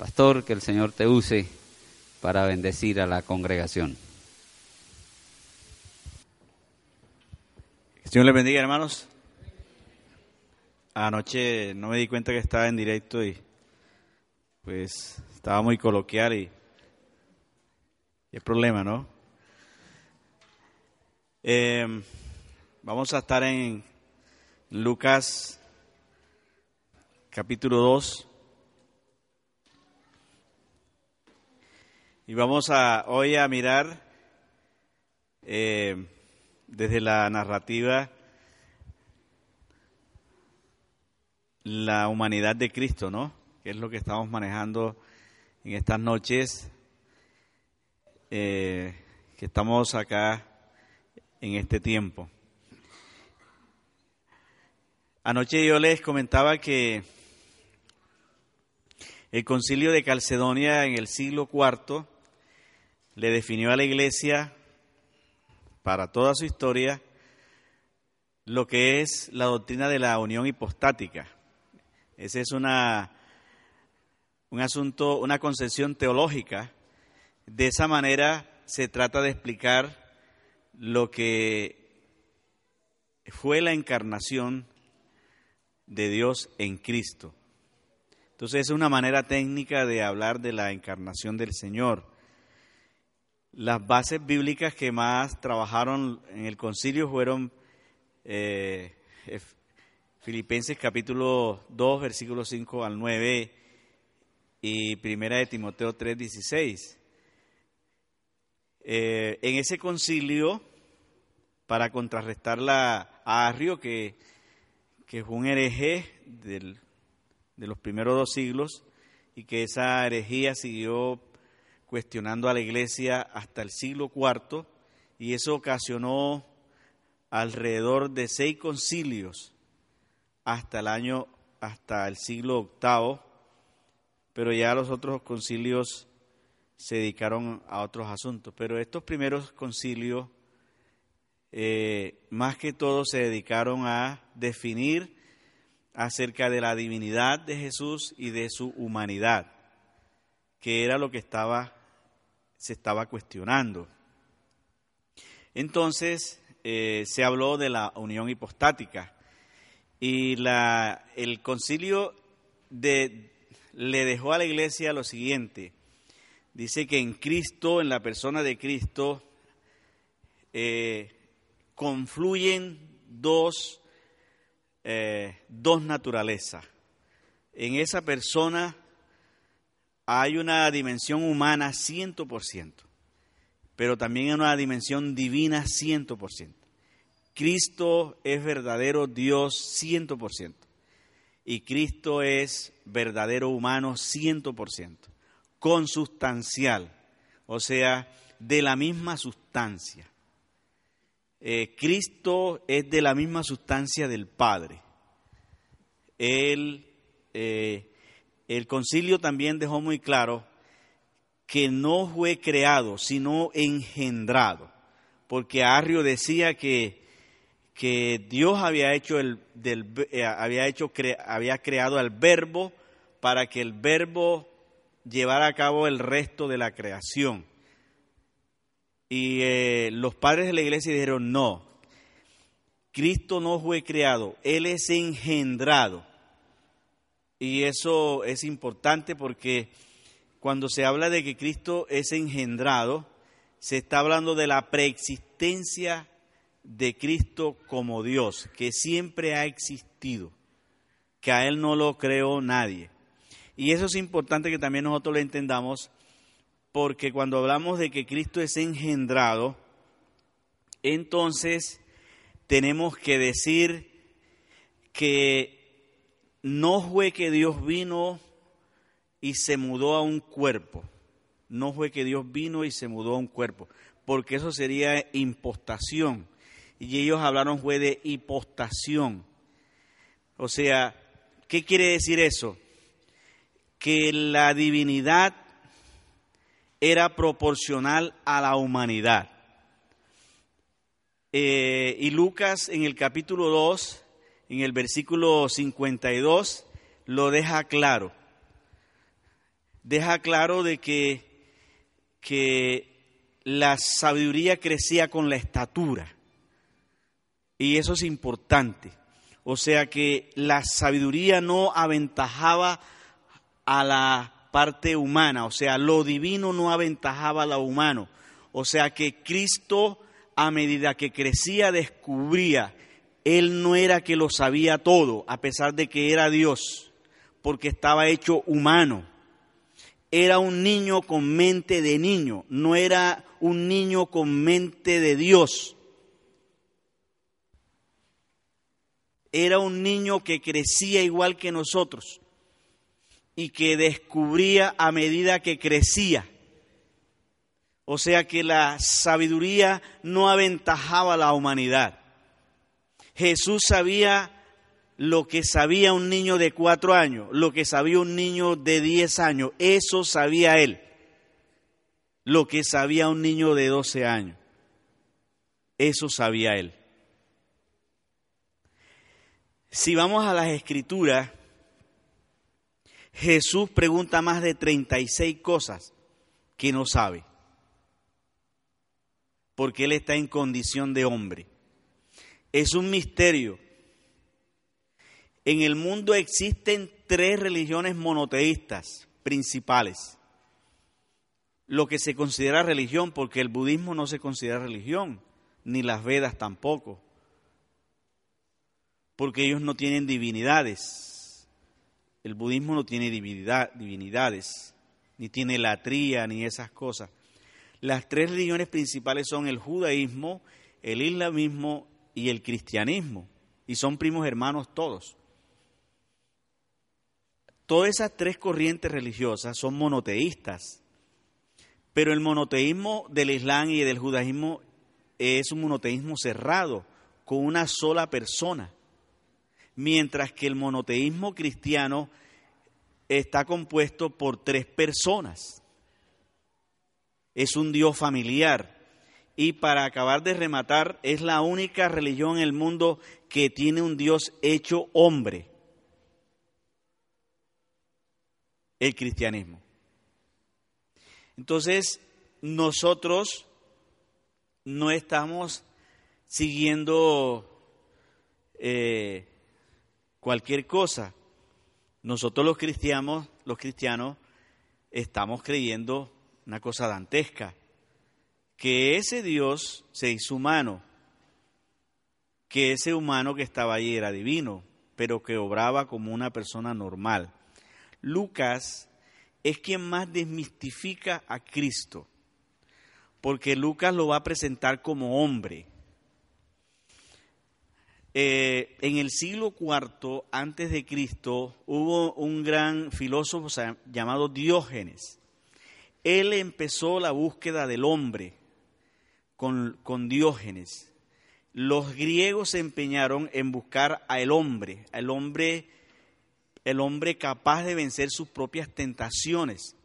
Pastor, que el Señor te use para bendecir a la congregación. El Señor les bendiga, hermanos. Anoche no me di cuenta que estaba en directo y pues estaba muy coloquial y, y el problema, ¿no? Eh, vamos a estar en Lucas capítulo 2. Y vamos a hoy a mirar eh, desde la narrativa la humanidad de Cristo, ¿no? Que es lo que estamos manejando en estas noches eh, que estamos acá en este tiempo. Anoche yo les comentaba que el concilio de Calcedonia en el siglo IV le definió a la iglesia para toda su historia lo que es la doctrina de la unión hipostática. Ese es una, un asunto, una concepción teológica. De esa manera se trata de explicar lo que fue la encarnación de Dios en Cristo. Entonces es una manera técnica de hablar de la encarnación del Señor. Las bases bíblicas que más trabajaron en el concilio fueron eh, Filipenses capítulo 2, versículos 5 al 9 y Primera de Timoteo 3, 16. Eh, en ese concilio, para contrarrestar a Arrio, que, que fue un hereje del, de los primeros dos siglos, y que esa herejía siguió cuestionando a la iglesia hasta el siglo IV y eso ocasionó alrededor de seis concilios hasta el año, hasta el siglo VIII, pero ya los otros concilios se dedicaron a otros asuntos. Pero estos primeros concilios, eh, más que todo, se dedicaron a definir acerca de la divinidad de Jesús y de su humanidad, que era lo que estaba se estaba cuestionando. Entonces eh, se habló de la unión hipostática y la, el concilio le dejó a la iglesia lo siguiente. Dice que en Cristo, en la persona de Cristo, eh, confluyen dos, eh, dos naturalezas. En esa persona hay una dimensión humana 100%, pero también hay una dimensión divina 100%. Cristo es verdadero Dios 100% y Cristo es verdadero humano 100%, consustancial, o sea, de la misma sustancia. Eh, Cristo es de la misma sustancia del Padre. Él eh, el concilio también dejó muy claro que no fue creado, sino engendrado, porque Arrio decía que, que Dios había hecho, el, del, eh, había, hecho había creado al verbo para que el verbo llevara a cabo el resto de la creación. Y eh, los padres de la iglesia dijeron, no, Cristo no fue creado, Él es engendrado. Y eso es importante porque cuando se habla de que Cristo es engendrado, se está hablando de la preexistencia de Cristo como Dios, que siempre ha existido, que a Él no lo creó nadie. Y eso es importante que también nosotros lo entendamos, porque cuando hablamos de que Cristo es engendrado, entonces tenemos que decir que no fue que Dios vino y se mudó a un cuerpo. No fue que Dios vino y se mudó a un cuerpo, porque eso sería impostación. Y ellos hablaron fue de hipostación. O sea, ¿qué quiere decir eso? Que la divinidad era proporcional a la humanidad. Eh, y Lucas en el capítulo 2, en el versículo 52, lo deja claro. Deja claro de que, que la sabiduría crecía con la estatura. Y eso es importante. O sea que la sabiduría no aventajaba a la parte humana, o sea, lo divino no aventajaba a lo humano. O sea que Cristo a medida que crecía descubría, Él no era que lo sabía todo, a pesar de que era Dios, porque estaba hecho humano. Era un niño con mente de niño, no era un niño con mente de Dios. Era un niño que crecía igual que nosotros y que descubría a medida que crecía. O sea que la sabiduría no aventajaba a la humanidad. Jesús sabía lo que sabía un niño de cuatro años, lo que sabía un niño de diez años, eso sabía él. Lo que sabía un niño de doce años, eso sabía él. Si vamos a las escrituras, Jesús pregunta más de 36 cosas que no sabe porque Él está en condición de hombre. Es un misterio. En el mundo existen tres religiones monoteístas principales. Lo que se considera religión, porque el budismo no se considera religión, ni las Vedas tampoco, porque ellos no tienen divinidades. El budismo no tiene divinidad, divinidades, ni tiene latría, ni esas cosas. Las tres religiones principales son el judaísmo, el islamismo y el cristianismo, y son primos hermanos todos. Todas esas tres corrientes religiosas son monoteístas, pero el monoteísmo del Islam y del judaísmo es un monoteísmo cerrado, con una sola persona, mientras que el monoteísmo cristiano está compuesto por tres personas es un Dios familiar. Y para acabar de rematar, es la única religión en el mundo que tiene un Dios hecho hombre. El cristianismo. Entonces, nosotros no estamos siguiendo eh, cualquier cosa. Nosotros los cristianos, los cristianos, estamos creyendo una cosa dantesca, que ese Dios se hizo humano, que ese humano que estaba allí era divino, pero que obraba como una persona normal. Lucas es quien más desmistifica a Cristo, porque Lucas lo va a presentar como hombre. Eh, en el siglo IV antes de Cristo hubo un gran filósofo llamado Diógenes él empezó la búsqueda del hombre con, Diógenes. Los griegos se empeñaron en buscar al hombre, al hombre, el hombre capaz de vencer sus propias tentaciones.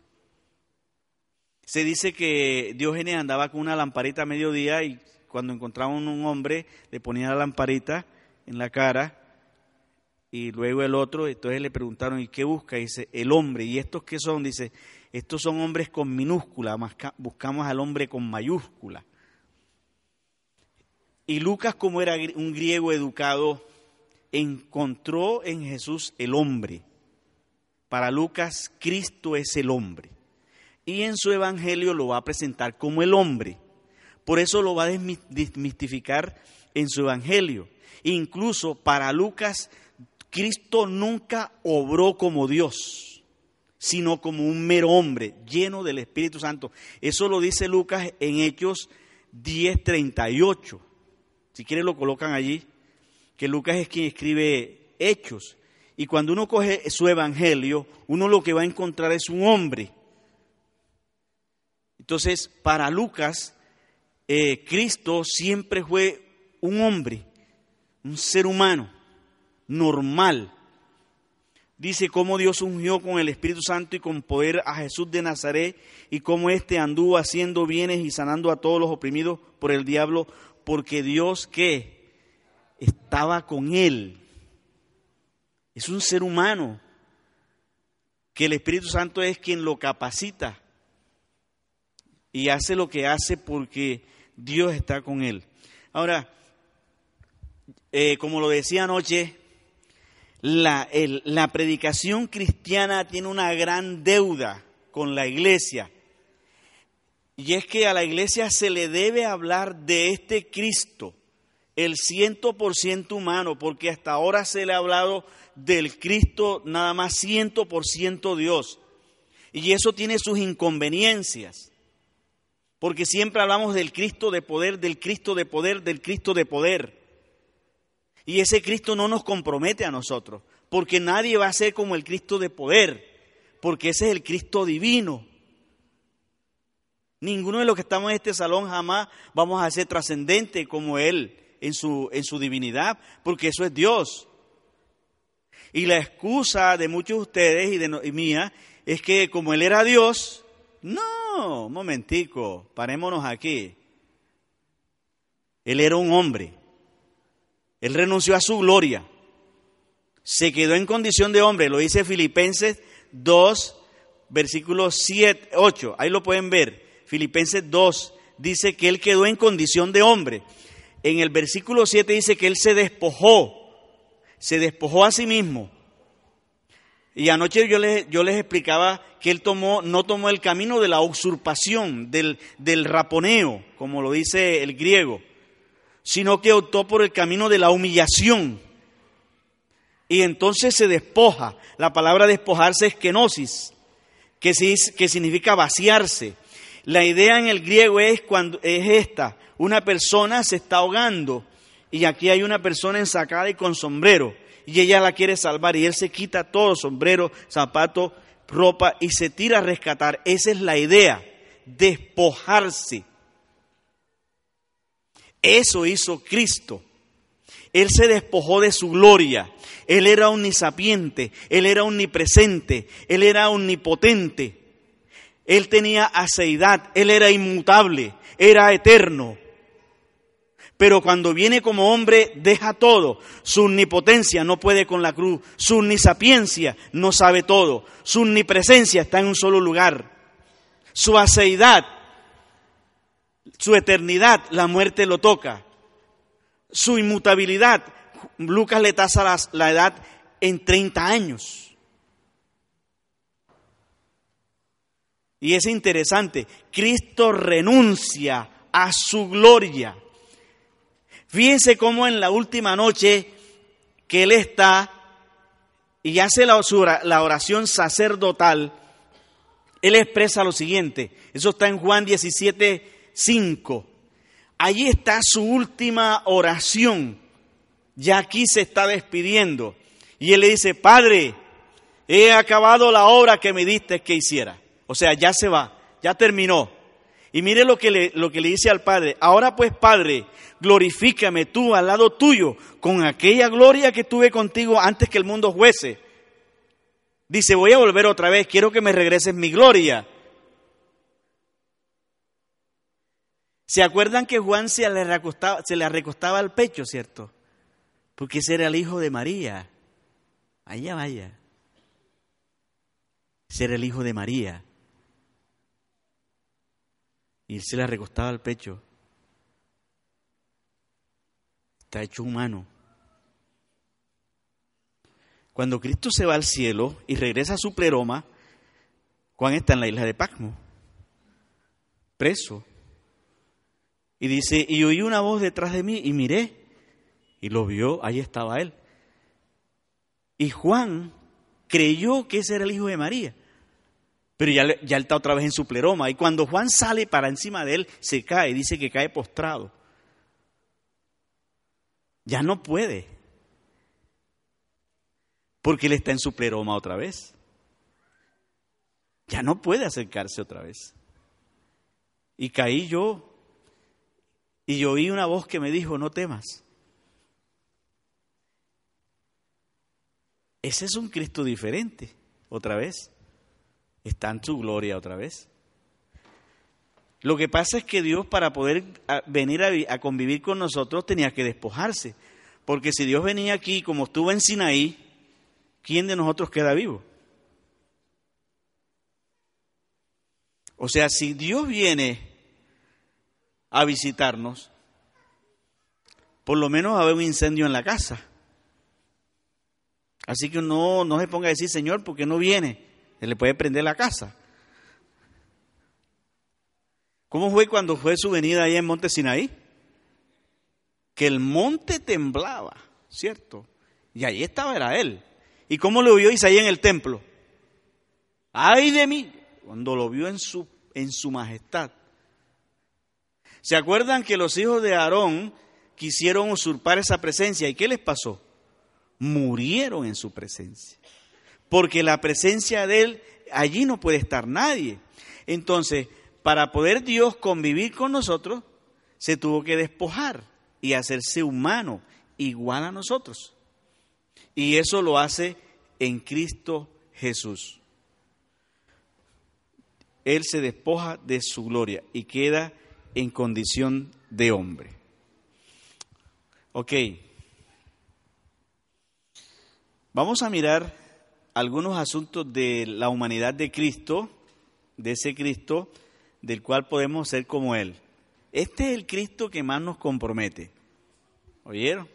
Se dice que Diógenes andaba con una lamparita a mediodía y cuando encontraban un hombre le ponía la lamparita en la cara y luego el otro, entonces le preguntaron, ¿y qué busca? Dice, el hombre. ¿Y estos qué son? Dice, estos son hombres con minúscula, buscamos al hombre con mayúscula. Y Lucas, como era un griego educado, encontró en Jesús el hombre. Para Lucas, Cristo es el hombre. Y en su evangelio lo va a presentar como el hombre. Por eso lo va a desmistificar en su evangelio. Incluso para Lucas, Cristo nunca obró como Dios sino como un mero hombre lleno del Espíritu Santo. Eso lo dice Lucas en Hechos 10:38. Si quieren lo colocan allí, que Lucas es quien escribe Hechos. Y cuando uno coge su evangelio, uno lo que va a encontrar es un hombre. Entonces, para Lucas, eh, Cristo siempre fue un hombre, un ser humano, normal. Dice cómo Dios ungió con el Espíritu Santo y con poder a Jesús de Nazaret y cómo éste anduvo haciendo bienes y sanando a todos los oprimidos por el diablo, porque Dios que estaba con él. Es un ser humano que el Espíritu Santo es quien lo capacita y hace lo que hace porque Dios está con él. Ahora, eh, como lo decía anoche, la, la predicación cristiana tiene una gran deuda con la iglesia. Y es que a la iglesia se le debe hablar de este Cristo, el ciento por ciento humano, porque hasta ahora se le ha hablado del Cristo nada más ciento por ciento Dios. Y eso tiene sus inconveniencias, porque siempre hablamos del Cristo de poder, del Cristo de poder, del Cristo de poder. Y ese Cristo no nos compromete a nosotros, porque nadie va a ser como el Cristo de poder, porque ese es el Cristo divino. Ninguno de los que estamos en este salón jamás vamos a ser trascendente como Él en su, en su divinidad, porque eso es Dios. Y la excusa de muchos de ustedes y, de, mía es que como Él era Dios, no, momentico, parémonos aquí. Él era un hombre. Él renunció a su gloria. Se quedó en condición de hombre. Lo dice Filipenses 2, versículos 7, 8. Ahí lo pueden ver. Filipenses 2 dice que él quedó en condición de hombre. En el versículo 7 dice que él se despojó. Se despojó a sí mismo. Y anoche yo les, yo les explicaba que él tomó, no tomó el camino de la usurpación, del, del raponeo, como lo dice el griego sino que optó por el camino de la humillación. Y entonces se despoja. La palabra despojarse es kenosis, que, que significa vaciarse. La idea en el griego es, cuando, es esta. Una persona se está ahogando y aquí hay una persona ensacada y con sombrero y ella la quiere salvar y él se quita todo, sombrero, zapato, ropa y se tira a rescatar. Esa es la idea, despojarse. Eso hizo Cristo. Él se despojó de su gloria. Él era omnisapiente, Él era omnipresente, Él era omnipotente. Él tenía aceidad, Él era inmutable, era eterno. Pero cuando viene como hombre, deja todo. Su omnipotencia no puede con la cruz. Su omnisapiencia no sabe todo. Su omnipresencia está en un solo lugar. Su aceidad su eternidad, la muerte lo toca. Su inmutabilidad, Lucas le tasa la, edad en 30 años. Y es interesante, Cristo renuncia a su gloria. Fíjense cómo en la última noche que Él está y hace la oración sacerdotal, Él expresa lo siguiente. Eso está en Juan 17, 5. Allí está su última oración. Ya aquí se está despidiendo. Y él le dice, Padre, he acabado la obra que me diste que hiciera. O sea, ya se va, ya terminó. Y mire lo que, le, lo que le dice al Padre. Ahora pues, Padre, glorifícame tú al lado tuyo con aquella gloria que tuve contigo antes que el mundo fuese. Dice, voy a volver otra vez, quiero que me regreses mi gloria. ¿Se acuerdan que Juan se le, recostaba, al pecho, cierto? Porque ese era el hijo de María. Allá vaya. Ese era el hijo de María. Y él se le recostaba al pecho. Está hecho humano. Cuando Cristo se va al cielo y regresa a su pleroma, Juan está en la isla de Pacmo, preso. Y dice, y oí una voz detrás de mí y miré y lo vio, ahí estaba él. Y Juan creyó que ese era el hijo de María. Pero ya, él está otra vez en su pleroma. Y cuando Juan sale para encima de él, se cae, dice que cae postrado. Ya no puede. porque él está en su pleroma otra vez. Ya no puede acercarse otra vez. Y caí yo y oí una voz que me dijo, no temas. Ese es un Cristo diferente, otra vez. Está en su gloria otra vez. Lo que pasa es que Dios para poder venir a, convivir con nosotros tenía que despojarse. Porque si Dios venía aquí como estuvo en Sinaí, ¿quién de nosotros queda vivo? O sea, si Dios viene a visitarnos, por lo menos va a haber un incendio en la casa. Así que no, no se ponga a decir, Señor, porque no viene? Se le puede prender la casa. ¿Cómo fue cuando fue su venida allá en Monte Sinaí? Que el monte temblaba, ¿cierto? Y ahí estaba, era él. ¿Y cómo lo vio Isaías en el templo? ¡Ay de mí! Cuando lo vio en su, en su majestad. ¿Se acuerdan que los hijos de Aarón quisieron usurpar esa presencia? ¿Y qué les pasó? murieron en su presencia. Porque la presencia de Él, allí no puede estar nadie. Entonces, para poder Dios convivir con nosotros, se tuvo que despojar y hacerse humano, igual a nosotros. Y eso lo hace en Cristo Jesús. Él se despoja de su gloria y queda en condición de hombre. Ok, Vamos a mirar algunos asuntos de la humanidad de Cristo, de ese Cristo del cual podemos ser como Él. Este es el Cristo que más nos compromete. ¿Oyeron?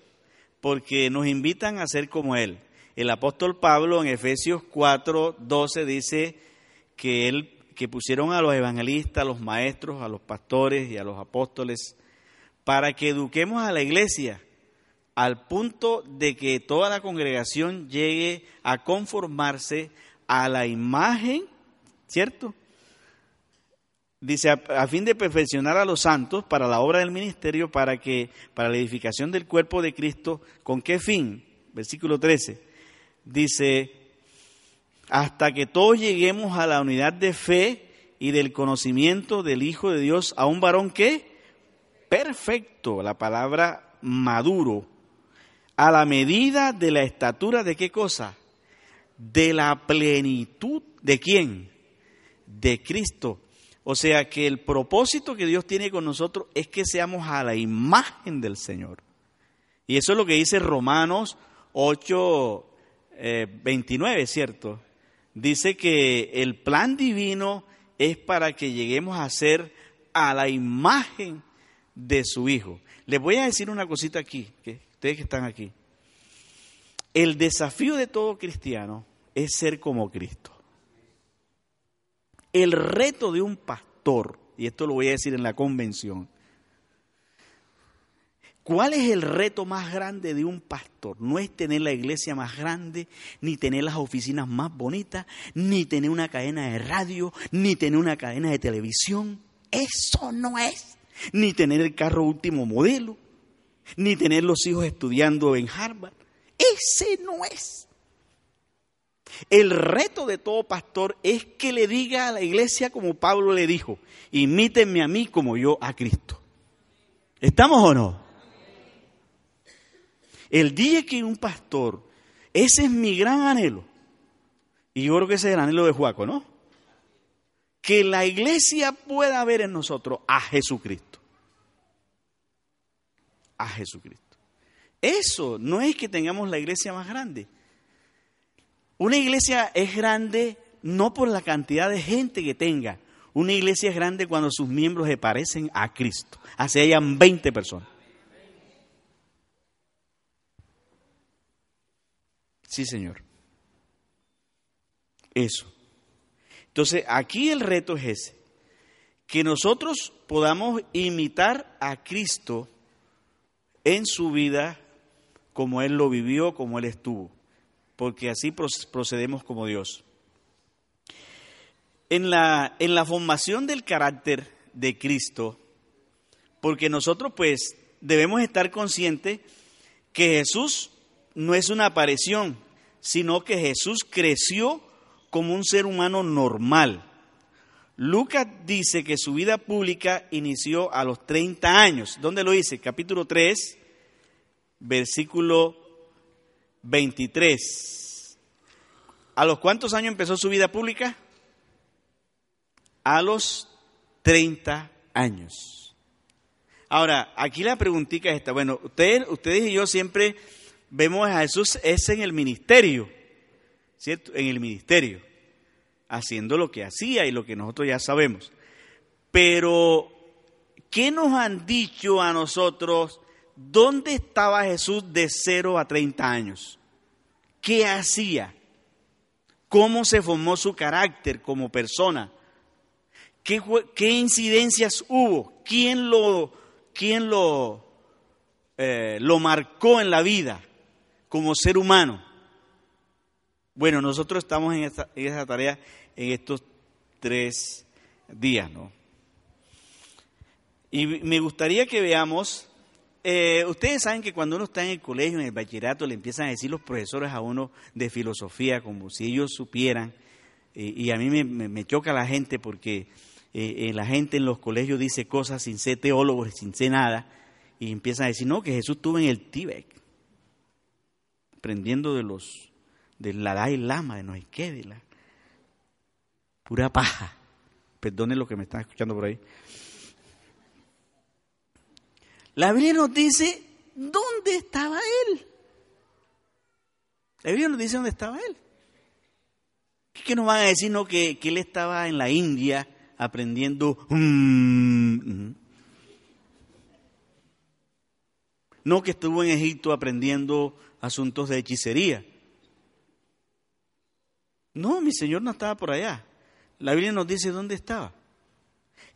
Porque nos invitan a ser como Él. El apóstol Pablo en Efesios 4, 12 dice que él que pusieron a los evangelistas, a los maestros, a los pastores y a los apóstoles para que eduquemos a la iglesia al punto de que toda la congregación llegue a conformarse a la imagen, ¿cierto? Dice, a, fin de perfeccionar a los santos para la obra del ministerio, para que, para la edificación del cuerpo de Cristo, ¿con qué fin? Versículo 13. Dice, hasta que todos lleguemos a la unidad de fe y del conocimiento del Hijo de Dios, a un varón que perfecto, la palabra maduro, a la medida de la estatura de qué cosa? De la plenitud de quién? De Cristo. O sea que el propósito que Dios tiene con nosotros es que seamos a la imagen del Señor. Y eso es lo que dice Romanos 8, 29, eh, ¿cierto? Dice que el plan divino es para que lleguemos a ser a la imagen de su Hijo. Les voy a decir una cosita aquí, ustedes que están aquí. El desafío de todo cristiano es ser como Cristo. El reto de un pastor, y esto lo voy a decir en la convención, ¿cuál es el reto más grande de un pastor? No es tener la iglesia más grande, ni tener las oficinas más bonitas, ni tener una cadena de radio, ni tener una cadena de televisión. Eso no es. Ni tener el carro último modelo ni tener los hijos estudiando en Harvard. Ese no es. El reto de todo pastor es que le diga a la iglesia como Pablo le dijo, imítenme a mí como yo a Cristo. ¿Estamos o no? El día que un pastor, ese es mi gran anhelo, y yo creo que ese es el anhelo de Juaco, ¿no? Que la iglesia pueda ver en nosotros a Jesucristo a Jesucristo. Eso no es que tengamos la iglesia más grande. Una iglesia es grande no por la cantidad de gente que tenga. Una iglesia es grande cuando sus miembros se parecen a Cristo. Así hayan 20 personas. Sí, Señor. Eso. Entonces, aquí el reto es ese. Que nosotros podamos imitar a Cristo en su vida como Él lo vivió, como Él estuvo, porque así procedemos como Dios. En la, en la formación del carácter de Cristo, porque nosotros pues debemos estar conscientes que Jesús no es una aparición, sino que Jesús creció como un ser humano normal. Lucas dice que su vida pública inició a los 30 años. ¿Dónde lo dice? Capítulo 3, versículo 23. ¿A los cuántos años empezó su vida pública? A los 30 años. Ahora, aquí la preguntita es esta. Bueno, ustedes, ustedes y yo siempre vemos a Jesús es en el ministerio, ¿cierto? En el ministerio, haciendo lo que hacía y lo que nosotros ya sabemos. Pero, ¿qué nos han dicho a nosotros? ¿Dónde estaba Jesús de 0 a 30 años? ¿Qué hacía? ¿Cómo se formó su carácter como persona? ¿Qué, qué incidencias hubo? ¿Quién lo, quién lo, eh, lo marcó en la vida? como ser humano. Bueno, nosotros estamos en esa, tarea en estos tres días, ¿no? Y me gustaría que veamos, eh, ustedes saben que cuando uno está en el colegio, en el bachillerato, le empiezan a decir los profesores a uno de filosofía, como si ellos supieran, y a mí me, choca la gente porque eh, eh, la gente en los colegios dice cosas sin ser teólogos, sin ser nada, y empiezan a decir, no, que Jesús estuvo en el Tíbet aprendiendo de los del Dalai Lama, de no hay qué, de la pura paja. Perdone lo que me están escuchando por ahí. La Biblia nos dice dónde estaba él. La Biblia nos dice dónde estaba él. ¿Qué nos van a decir? No, que, él estaba en la India aprendiendo. Mm, no que estuvo en Egipto aprendiendo asuntos de hechicería. No, mi Señor no estaba por allá. La Biblia nos dice dónde estaba.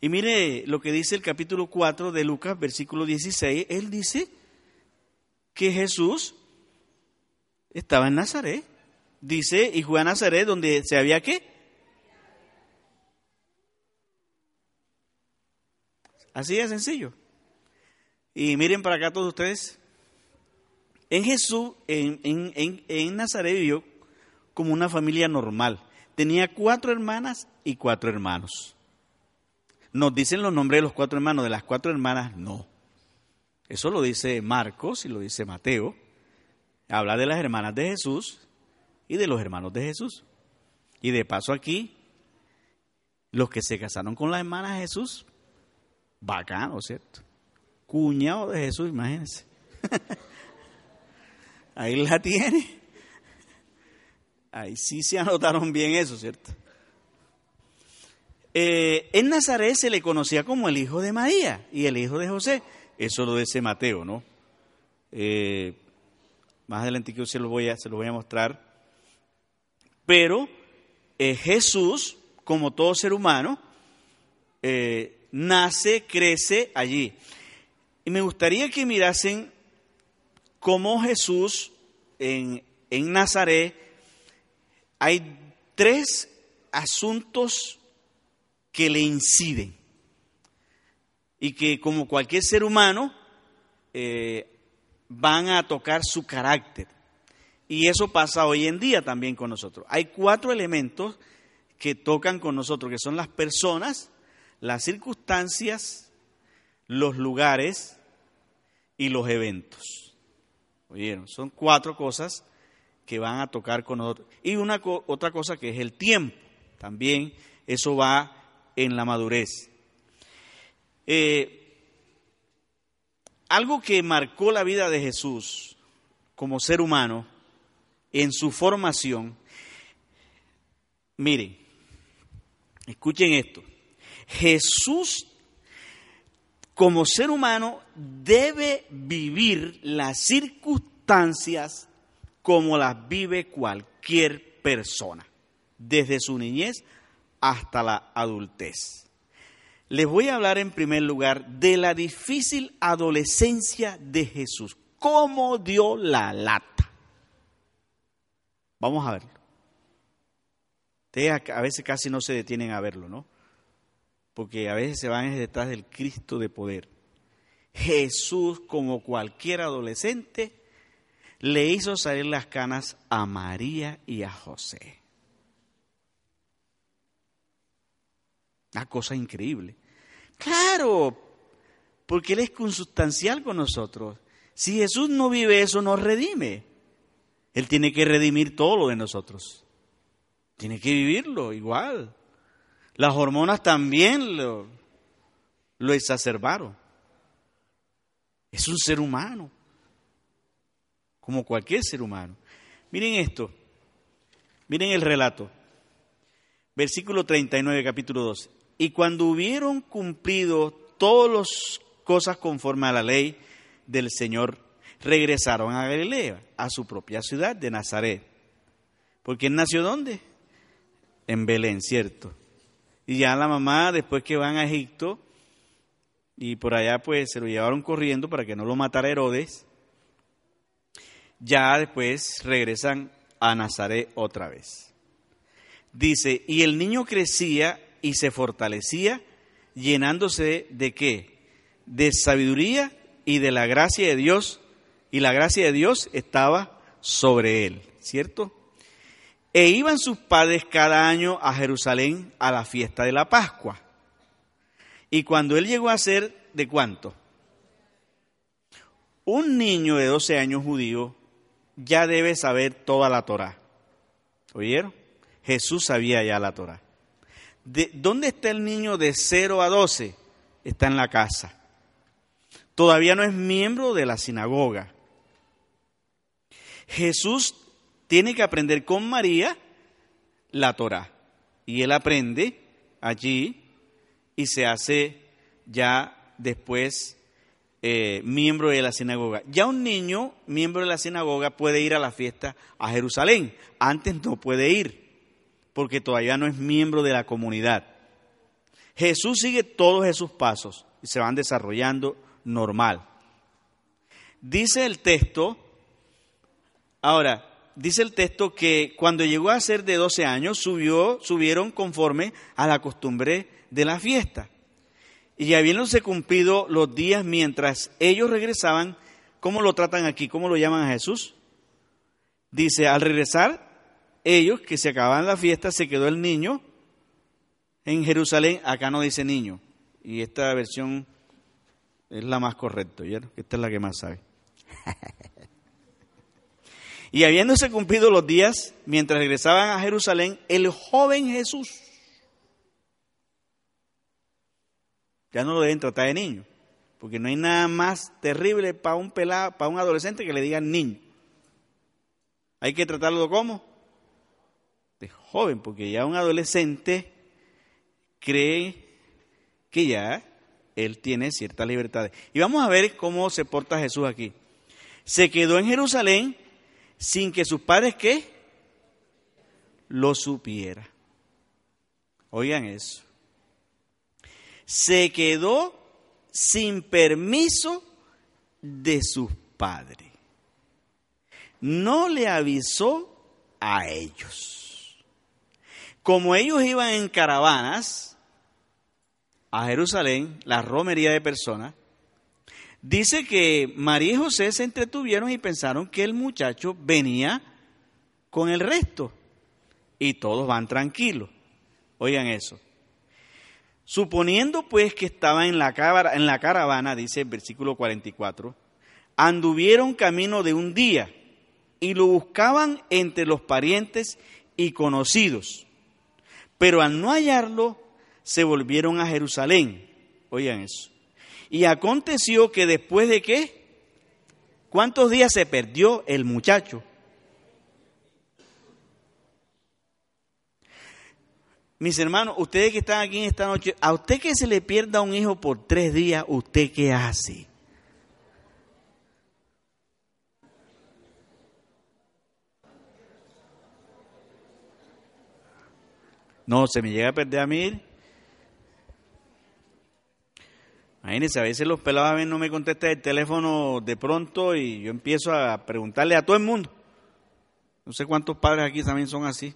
Y mire lo que dice el capítulo 4 de Lucas, versículo 16. Él dice que Jesús estaba en Nazaret. Dice, y fue a Nazaret donde se había qué? Así de sencillo. Y miren para acá todos ustedes. En Jesús, en, Nazaret vivió como una familia normal. Tenía cuatro hermanas y cuatro hermanos. Nos dicen los nombres de los cuatro hermanos, de las cuatro hermanas no. Eso lo dice Marcos y lo dice Mateo. Habla de las hermanas de Jesús y de los hermanos de Jesús. Y de paso aquí, los que se casaron con las hermanas de Jesús, bacano, ¿cierto? Cuñado de Jesús, imagínense. Ahí la tiene. Ahí sí se anotaron bien eso, ¿cierto? Eh, en Nazaret se le conocía como el hijo de María y el hijo de José. Eso lo dice Mateo, ¿no? Eh, más adelante que se lo voy a, se lo voy a mostrar. Pero eh, Jesús, como todo ser humano, nace, crece allí. Y me gustaría que mirasen cómo Jesús en, en Nazaret hay tres asuntos que le inciden y que como cualquier ser humano eh, van a tocar su carácter. Y eso pasa hoy en día también con nosotros. Hay cuatro elementos que tocan con nosotros, que son las personas, las circunstancias, los lugares y los eventos. ¿Oyeron? Son cuatro cosas que van a tocar con nosotros. Y una otra cosa que es el tiempo. También eso va en la madurez. Eh, algo que marcó la vida de Jesús como ser humano en su formación, miren, escuchen esto, Jesús como ser humano debe vivir las circunstancias como las vive cualquier persona, desde su niñez hasta la adultez. Les voy a hablar en primer lugar de la difícil adolescencia de Jesús. ¿Cómo dio la lata? Vamos a verlo. Ustedes a veces casi no se detienen a verlo, ¿no? porque a veces se van detrás del Cristo de poder. Jesús, como cualquier adolescente, le hizo salir las canas a María y a José. Una cosa increíble. Claro, porque Él es consustancial con nosotros. Si Jesús no vive eso, nos redime. Él tiene que redimir todo lo de nosotros. Tiene que vivirlo igual. Las hormonas también lo, lo exacerbaron. Es un ser humano, como cualquier ser humano. Miren esto, miren el relato. Versículo 39, capítulo 12. Y cuando hubieron cumplido todas las cosas conforme a la ley del Señor, regresaron a Galilea, a su propia ciudad de Nazaret. Porque él nació dónde? En Belén, ¿cierto? Y ya la mamá, después que van a Egipto, y por allá pues se lo llevaron corriendo para que no lo matara Herodes, ya después regresan a Nazaret otra vez. Dice, y el niño crecía y se fortalecía, llenándose de qué? De sabiduría y de la gracia de Dios, y la gracia de Dios estaba sobre él, ¿cierto? E iban sus padres cada año a Jerusalén a la fiesta de la Pascua. Y cuando él llegó a ser, ¿de cuánto? Un niño de 12 años judío ya debe saber toda la Torah. ¿Oyeron? Jesús sabía ya la Torah. ¿De ¿Dónde está el niño de 0 a 12? Está en la casa. Todavía no es miembro de la sinagoga. Jesús tiene que aprender con María la Torah. Y él aprende allí y se hace ya después eh, miembro de la sinagoga. Ya un niño, miembro de la sinagoga, puede ir a la fiesta a Jerusalén. Antes no puede ir, porque todavía no es miembro de la comunidad. Jesús sigue todos esos pasos y se van desarrollando normal. Dice el texto, ahora, dice el texto que cuando llegó a ser de 12 años, subió, subieron conforme a la costumbre de la fiesta. Y habiéndose cumplido los días mientras ellos regresaban, ¿cómo lo tratan aquí? ¿Cómo lo llaman a Jesús? Dice, al regresar, ellos que se acababan la fiesta, se quedó el niño en Jerusalén. Acá no dice niño. Y esta versión es la más correcta, ¿vieron? Esta es la que más sabe. y habiéndose cumplido los días, mientras regresaban a Jerusalén, el joven Jesús ya no lo deben tratar de niño, porque no hay nada más terrible para un pelado, para un adolescente que le digan niño. Hay que tratarlo como de joven, porque ya un adolescente cree que ya él tiene ciertas libertades. Y vamos a ver cómo se porta Jesús aquí. Se quedó en Jerusalén sin que sus padres qué lo supiera. Oigan eso se quedó sin permiso de sus padres. No le avisó a ellos. Como ellos iban en caravanas a Jerusalén, la romería de personas, dice que María y José se entretuvieron y pensaron que el muchacho venía con el resto. Y todos van tranquilos. Oigan eso. Suponiendo pues que estaba en la, en la caravana, dice el versículo 44, anduvieron camino de un día y lo buscaban entre los parientes y conocidos. Pero al no hallarlo, se volvieron a Jerusalén. Oigan eso. Y aconteció que después de qué? ¿Cuántos días se perdió el muchacho? Mis hermanos, ustedes que están aquí en esta noche, a usted que se le pierda un hijo por tres días, ¿usted qué hace? No, se me llega a perder a mí. Imagínense, a veces los pelados a veces no me contestan el teléfono de pronto y yo empiezo a preguntarle a todo el mundo. No sé cuántos padres aquí también son así.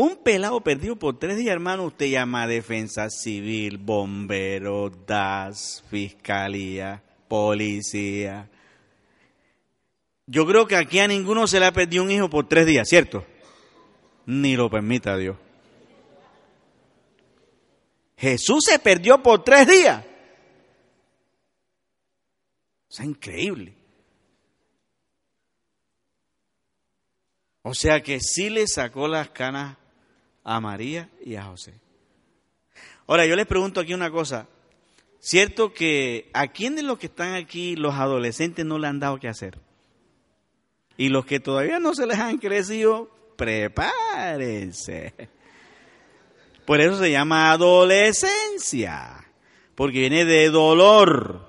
Un pelado perdido por tres días, hermano, usted llama defensa civil, bombero, DAS, fiscalía, policía. Yo creo que aquí a ninguno se le ha perdido un hijo por tres días, ¿cierto? Ni lo permita Dios. Jesús se perdió por tres días. Sea, increíble. O sea que sí le sacó las canas a María y a José. Ahora, yo les pregunto aquí una cosa. ¿Cierto que a quién de los que están aquí los adolescentes no le han dado qué hacer? Y los que todavía no se les han crecido, prepárense. Por eso se llama adolescencia, porque viene de dolor.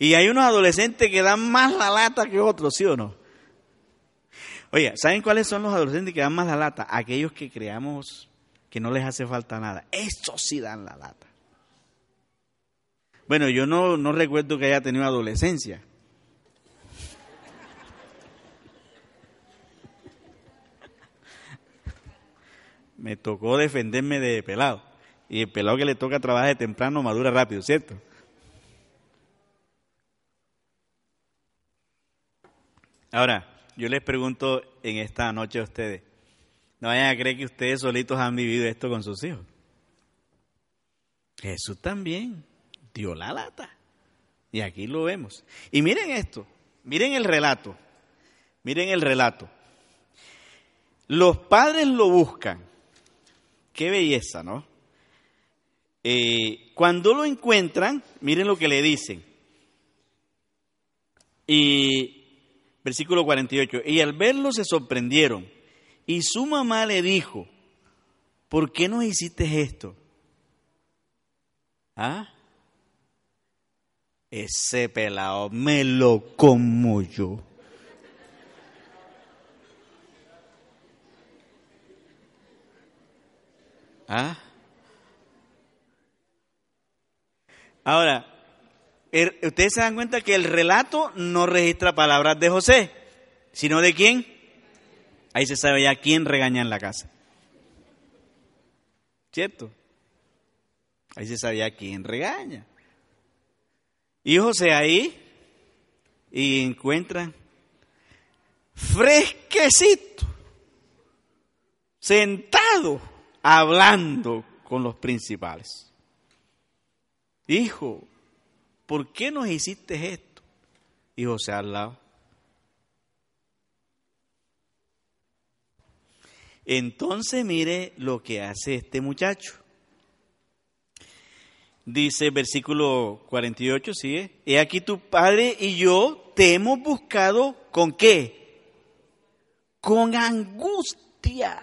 Y hay unos adolescentes que dan más la lata que otros, ¿sí o no? Oye, ¿saben cuáles son los adolescentes que dan más la lata? Aquellos que creamos que no les hace falta nada. Estos sí dan la lata. Bueno, yo no, no recuerdo que haya tenido adolescencia. Me tocó defenderme de pelado. Y el pelado que le toca trabajar de temprano madura rápido, ¿cierto? Ahora, yo les pregunto en esta noche a ustedes, no vayan a creer que ustedes solitos han vivido esto con sus hijos. Jesús también dio la lata. Y aquí lo vemos. Y miren esto, miren el relato, miren el relato. Los padres lo buscan. Qué belleza, ¿no? Eh, cuando lo encuentran, miren lo que le dicen. Y versículo 48, y al verlo se sorprendieron. Y su mamá le dijo, ¿por qué no hiciste esto? ¿Ah? Ese pelado me lo como yo. ¿Ah? Ahora, ustedes se dan cuenta que el relato no registra palabras de José, sino de quién. Ahí se sabe ya quién regaña en la casa. ¿Cierto? Ahí se sabía quién regaña. Y José ahí y encuentran fresquecito, sentado, hablando con los principales. Hijo, ¿por qué nos hiciste esto? Y José al lado. Entonces mire lo que hace este muchacho. Dice versículo 48, sigue. He aquí tu padre y yo te hemos buscado con qué? Con angustia.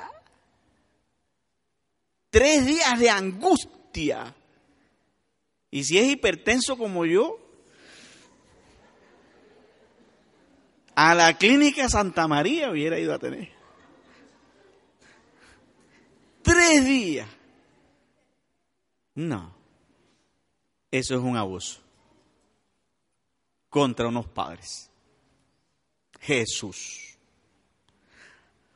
Tres días de angustia. Y si es hipertenso como yo, a la clínica Santa María hubiera ido a tener. Tres días. No. Eso es un abuso contra unos padres. Jesús.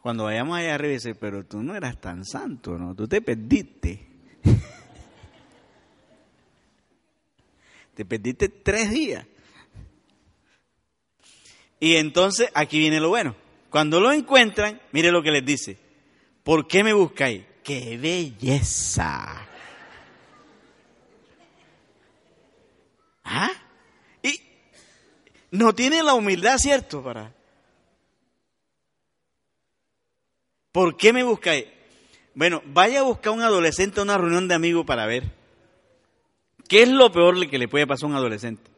Cuando vayamos allá arriba dice, pero tú no eras tan santo, ¿no? Tú te perdiste. te perdiste tres días. Y entonces aquí viene lo bueno. Cuando lo encuentran, mire lo que les dice. ¿Por qué me buscáis? ¡Qué belleza! ¿Ah? Y no tiene la humildad, ¿cierto? Para. ¿Por qué me buscáis? Bueno, vaya a buscar a un adolescente a una reunión de amigos para ver. ¿Qué es lo peor que le puede pasar a un adolescente?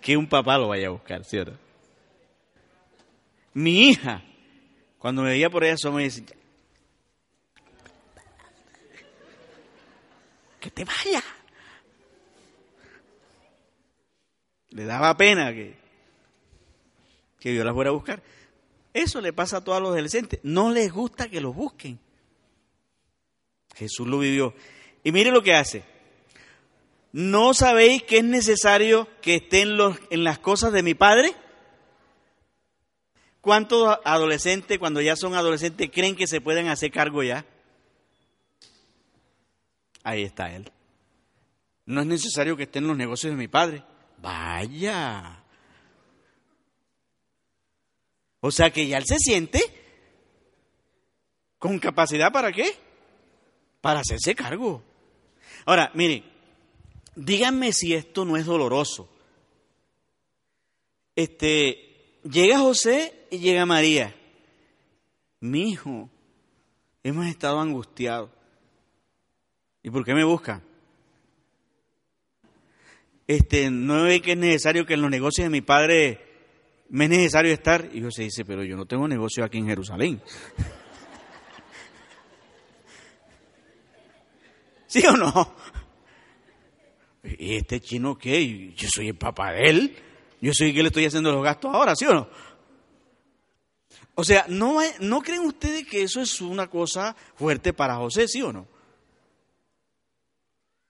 Que un papá lo vaya a buscar, ¿cierto? Mi hija, cuando me veía por allá, me decía, que te vaya. Le daba pena que, que yo la fuera a buscar. Eso le pasa a todos los adolescentes. No les gusta que los busquen. Jesús lo vivió. Y mire lo que hace. ¿No sabéis que es necesario que estén los, en las cosas de mi Padre? ¿Cuántos adolescentes, cuando ya son adolescentes, creen que se pueden hacer cargo ya? Ahí está Él. No es necesario que estén los negocios de mi Padre. Vaya. O sea que ya él se siente con capacidad para qué? Para hacerse cargo. Ahora, mire, díganme si esto no es doloroso. Este, llega José y llega María. Mi hijo, hemos estado angustiados. ¿Y por qué me buscan? Este, no ve que es necesario que en los negocios de mi padre me es necesario estar. Y José dice, pero yo no tengo negocio aquí en Jerusalén. ¿Sí o no? ¿Y este chino qué? Yo soy el papá de él. Yo soy el que le estoy haciendo los gastos ahora, ¿sí o no? O sea, ¿no, ¿no creen ustedes que eso es una cosa fuerte para José, sí o no?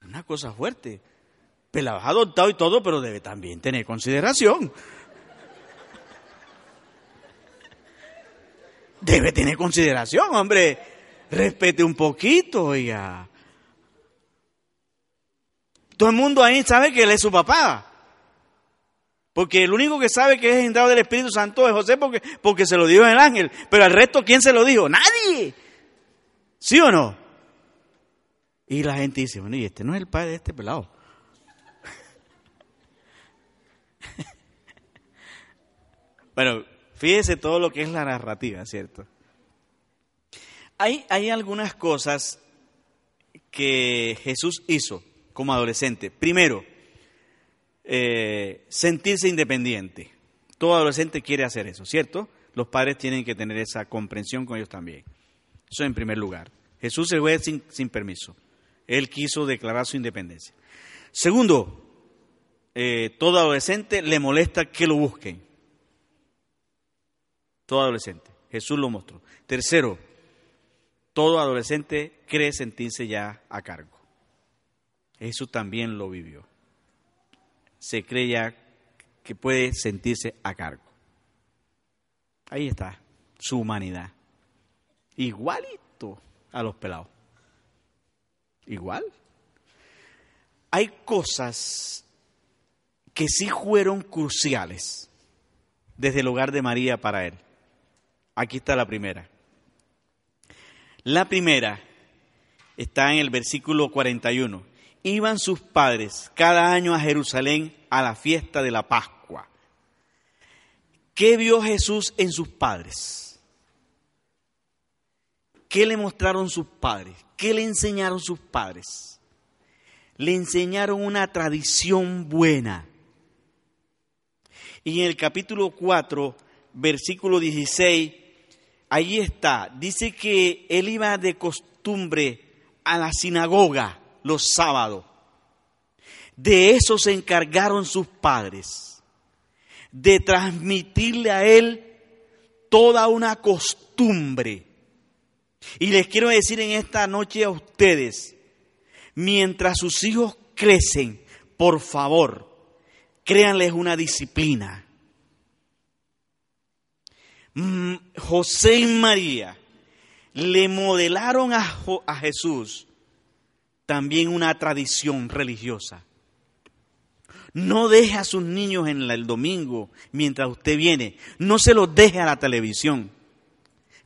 Una cosa fuerte. Pelado adoptado y todo, pero debe también tener consideración. Debe tener consideración, hombre. Respete un poquito, oiga. Todo el mundo ahí sabe que él es su papá. Porque el único que sabe que es entrado del Espíritu Santo es José porque, porque se lo dijo el ángel. Pero al resto, ¿quién se lo dijo? Nadie. ¿Sí o no? Y la gente dice, bueno, y este no es el padre de este pelado. bueno, fíjese todo lo que es la narrativa, ¿cierto? Hay, hay algunas cosas que Jesús hizo como adolescente. Primero, eh, sentirse independiente. Todo adolescente quiere hacer eso, ¿cierto? Los padres tienen que tener esa comprensión con ellos también. Eso en primer lugar. Jesús se fue sin, permiso. Él quiso declarar su independencia. Segundo, eh, todo adolescente le molesta que lo busquen. Todo adolescente. Jesús lo mostró. Tercero, todo adolescente cree sentirse ya a cargo. Jesús también lo vivió se cree ya que puede sentirse a cargo. Ahí está, su humanidad. Igualito a los pelados. Igual. Hay cosas que sí fueron cruciales desde el hogar de María para él. Aquí está la primera. La primera está en el versículo 41 iban sus padres cada año a Jerusalén a la fiesta de la Pascua. ¿Qué vio Jesús en sus padres? ¿Qué le mostraron sus padres? ¿Qué le enseñaron sus padres? Le enseñaron una tradición buena. Y en el capítulo 4, versículo 16, ahí está, dice que él iba de costumbre a la sinagoga los sábados. De eso se encargaron sus padres, de transmitirle a él toda una costumbre. Y les quiero decir en esta noche a ustedes, mientras sus hijos crecen, por favor, créanles una disciplina. Mm, José y María le modelaron a, a Jesús también una tradición religiosa. No deje a sus niños en el domingo mientras usted viene. No se los deje a la televisión.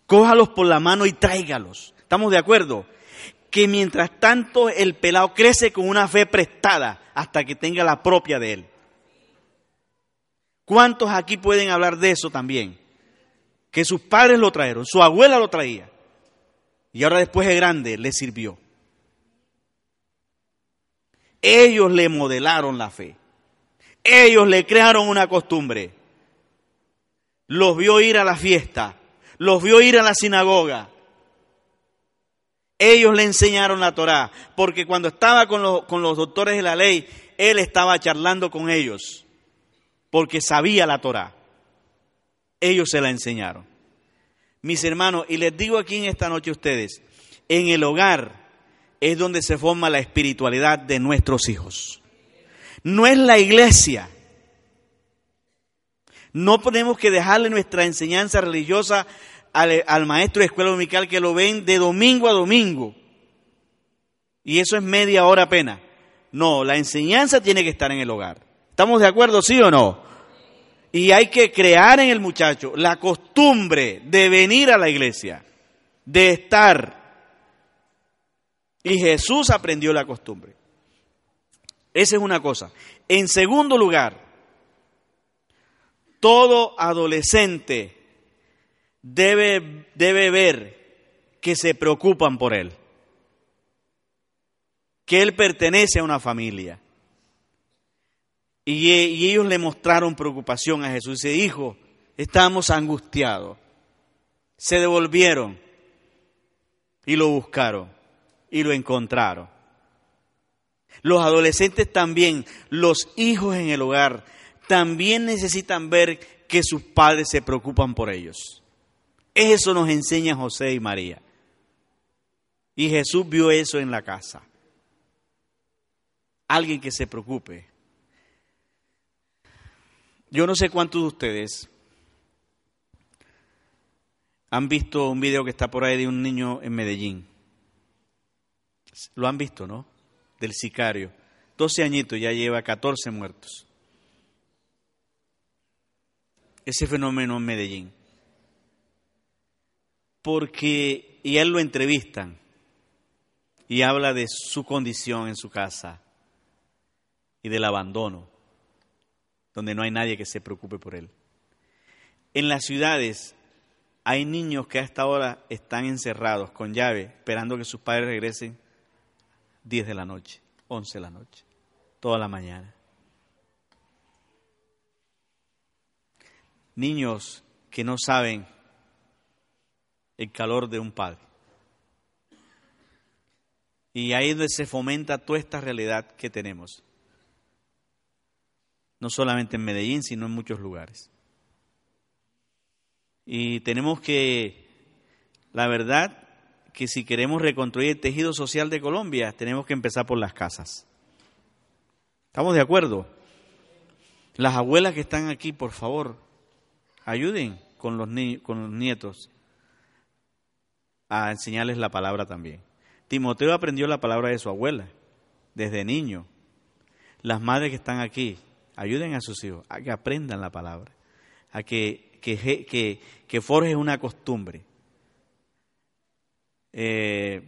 Cójalos por la mano y tráigalos. ¿Estamos de acuerdo? Que mientras tanto el pelado crece con una fe prestada hasta que tenga la propia de él. ¿Cuántos aquí pueden hablar de eso también? Que sus padres lo trajeron, su abuela lo traía. Y ahora después de grande le sirvió. Ellos le modelaron la fe. Ellos le crearon una costumbre. Los vio ir a la fiesta. Los vio ir a la sinagoga. Ellos le enseñaron la Torá. Porque cuando estaba con los, con los doctores de la ley, él estaba charlando con ellos. Porque sabía la Torá. Ellos se la enseñaron. Mis hermanos, y les digo aquí en esta noche a ustedes, en el hogar es donde se forma la espiritualidad de nuestros hijos. No es la iglesia. No tenemos que dejarle nuestra enseñanza religiosa al, maestro de escuela dominical que lo ven de domingo a domingo. Y eso es media hora apenas. No, la enseñanza tiene que estar en el hogar. ¿Estamos de acuerdo, sí o no? Y hay que crear en el muchacho la costumbre de venir a la iglesia, de estar. Y Jesús aprendió la costumbre. Esa es una cosa. En segundo lugar, todo adolescente debe, debe ver que se preocupan por él, que él pertenece a una familia y, ellos le mostraron preocupación a Jesús. Dice, hijo, estamos angustiados. Se devolvieron y lo buscaron y lo encontraron. Los adolescentes también, los hijos en el hogar, también necesitan ver que sus padres se preocupan por ellos. Eso nos enseña José y María. Y Jesús vio eso en la casa. Alguien que se preocupe yo no sé cuántos de ustedes han visto un video que está por ahí de un niño en Medellín. Lo han visto, ¿no? Del sicario. 12 añitos, ya lleva 14 muertos. Ese fenómeno en Medellín. Porque, y él lo entrevistan y habla de su condición en su casa y del abandono donde no hay nadie que se preocupe por él. En las ciudades hay niños que a esta hora están encerrados con llave, esperando que sus padres regresen 10 de la noche, 11 de la noche, toda la mañana. Niños que no saben el calor de un padre. Y ahí es donde se fomenta toda esta realidad que tenemos no solamente en Medellín, sino en muchos lugares. Y tenemos que, la verdad, que si queremos reconstruir el tejido social de Colombia, tenemos que empezar por las casas. ¿Estamos de acuerdo? Las abuelas que están aquí, por favor, ayuden con los, con los nietos a enseñarles la palabra también. Timoteo aprendió la palabra de su abuela desde niño. Las madres que están aquí, ayuden a sus hijos a que aprendan la palabra, a que, que, que, forjen una costumbre. Eh,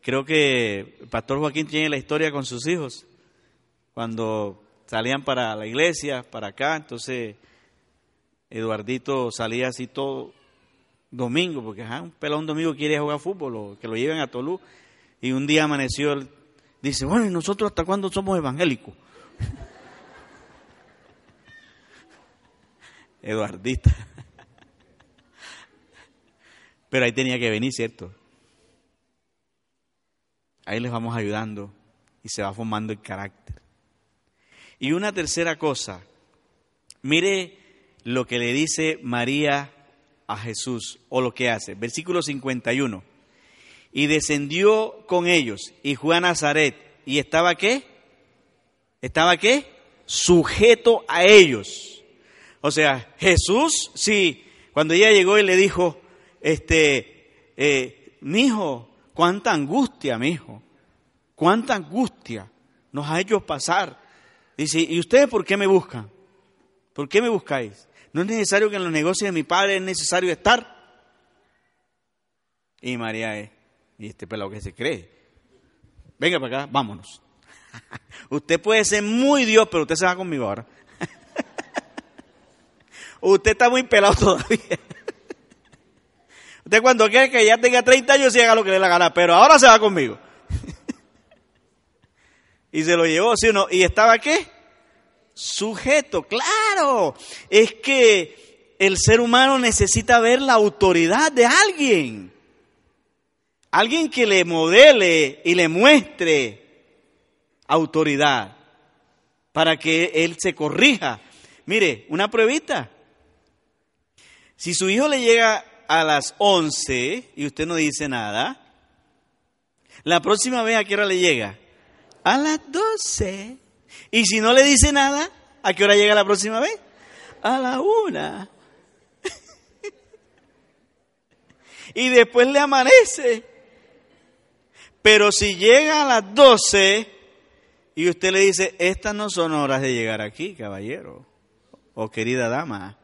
creo que el pastor Joaquín tiene la historia con sus hijos, cuando salían para la iglesia, para acá, entonces Eduardito salía así todo domingo, porque un pelón domingo quiere jugar fútbol, que lo lleven a Tolú, y un día amaneció, dice, bueno, ¿y nosotros hasta cuándo somos evangélicos? Eduardita. Pero ahí tenía que venir, ¿cierto? Ahí les vamos ayudando y se va formando el carácter. Y una tercera cosa, mire lo que le dice María a Jesús o lo que hace. Versículo 51. Y descendió con ellos y a Nazaret y estaba qué? ¿Estaba qué? Sujeto a ellos. O sea, Jesús, sí, cuando ella llegó y le dijo, este, eh, mi hijo, cuánta angustia, mi hijo, cuánta angustia nos ha hecho pasar. Dice, ¿y ustedes por qué me buscan? ¿Por qué me buscáis? ¿No es necesario que en los negocios de mi padre es necesario estar? Y María es, y este pelado que se cree. Venga para acá, vámonos. usted puede ser muy Dios, pero usted se va conmigo ahora. Usted está muy pelado todavía. Usted cuando quiere que ya tenga 30 años y haga lo que le la gana, pero ahora se va conmigo. y se lo llevó, ¿sí o no? ¿Y estaba qué? Sujeto, claro. Es que el ser humano necesita ver la autoridad de alguien. Alguien que le modele y le muestre autoridad para que él se corrija. Mire, una pruebita. Si su hijo le llega a las 11 y usted no dice nada, la próxima vez a qué hora le llega? A las 12. Y si no le dice nada, ¿a qué hora llega la próxima vez? A la una. y después le amanece. Pero si llega a las 12 Y usted le dice, estas no son horas de llegar aquí, caballero o querida dama.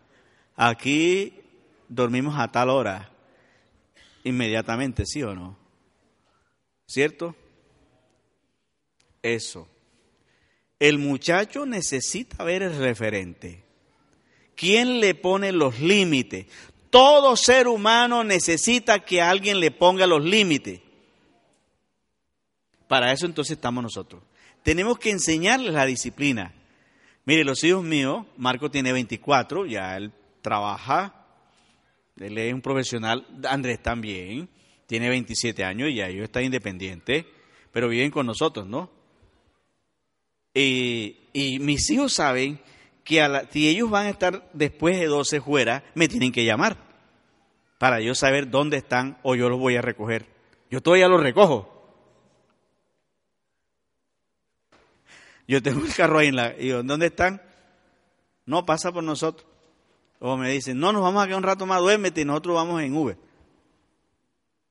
Aquí dormimos a tal hora, inmediatamente, ¿sí o no? ¿Cierto? Eso. El muchacho necesita ver el referente. ¿Quién le pone los límites? Todo ser humano necesita que alguien le ponga los límites. Para eso entonces estamos nosotros. Tenemos que enseñarles la disciplina. Mire, los hijos míos, Marco tiene 24, ya él trabaja, él es un profesional, Andrés también, tiene 27 años y ya ellos están independientes, pero viven con nosotros, ¿no? Y, mis hijos saben que si ellos van a estar después de 12 fuera, me tienen que llamar para yo saber dónde están o yo los voy a recoger. Yo todavía los recojo. Yo tengo el carro ahí en la... Y ¿dónde están? No, pasa por nosotros. O me dicen, no, nos vamos a quedar un rato más, duérmete y nosotros vamos en Uber.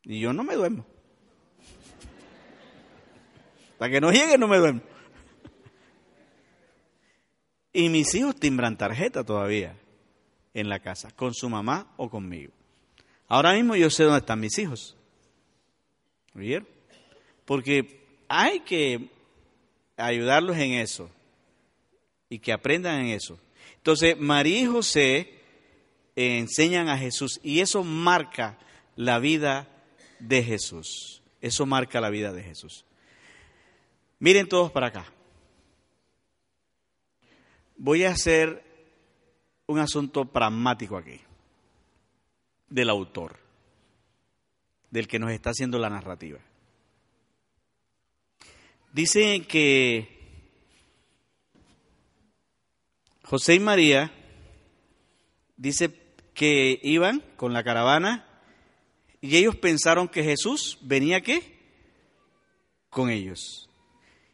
Y yo no me duermo. Hasta que no llegue no me duermo. Y mis hijos timbran tarjeta todavía en la casa, con su mamá o conmigo. Ahora mismo yo sé dónde están mis hijos. ¿Vieron? Porque hay que ayudarlos en eso y que aprendan en eso. Entonces, María y José enseñan a Jesús y eso marca la vida de Jesús. Eso marca la vida de Jesús. Miren todos para acá. Voy a hacer un asunto pragmático aquí, del autor, del que nos está haciendo la narrativa. Dice que José y María, dice que iban con la caravana y ellos pensaron que Jesús venía qué? Con ellos.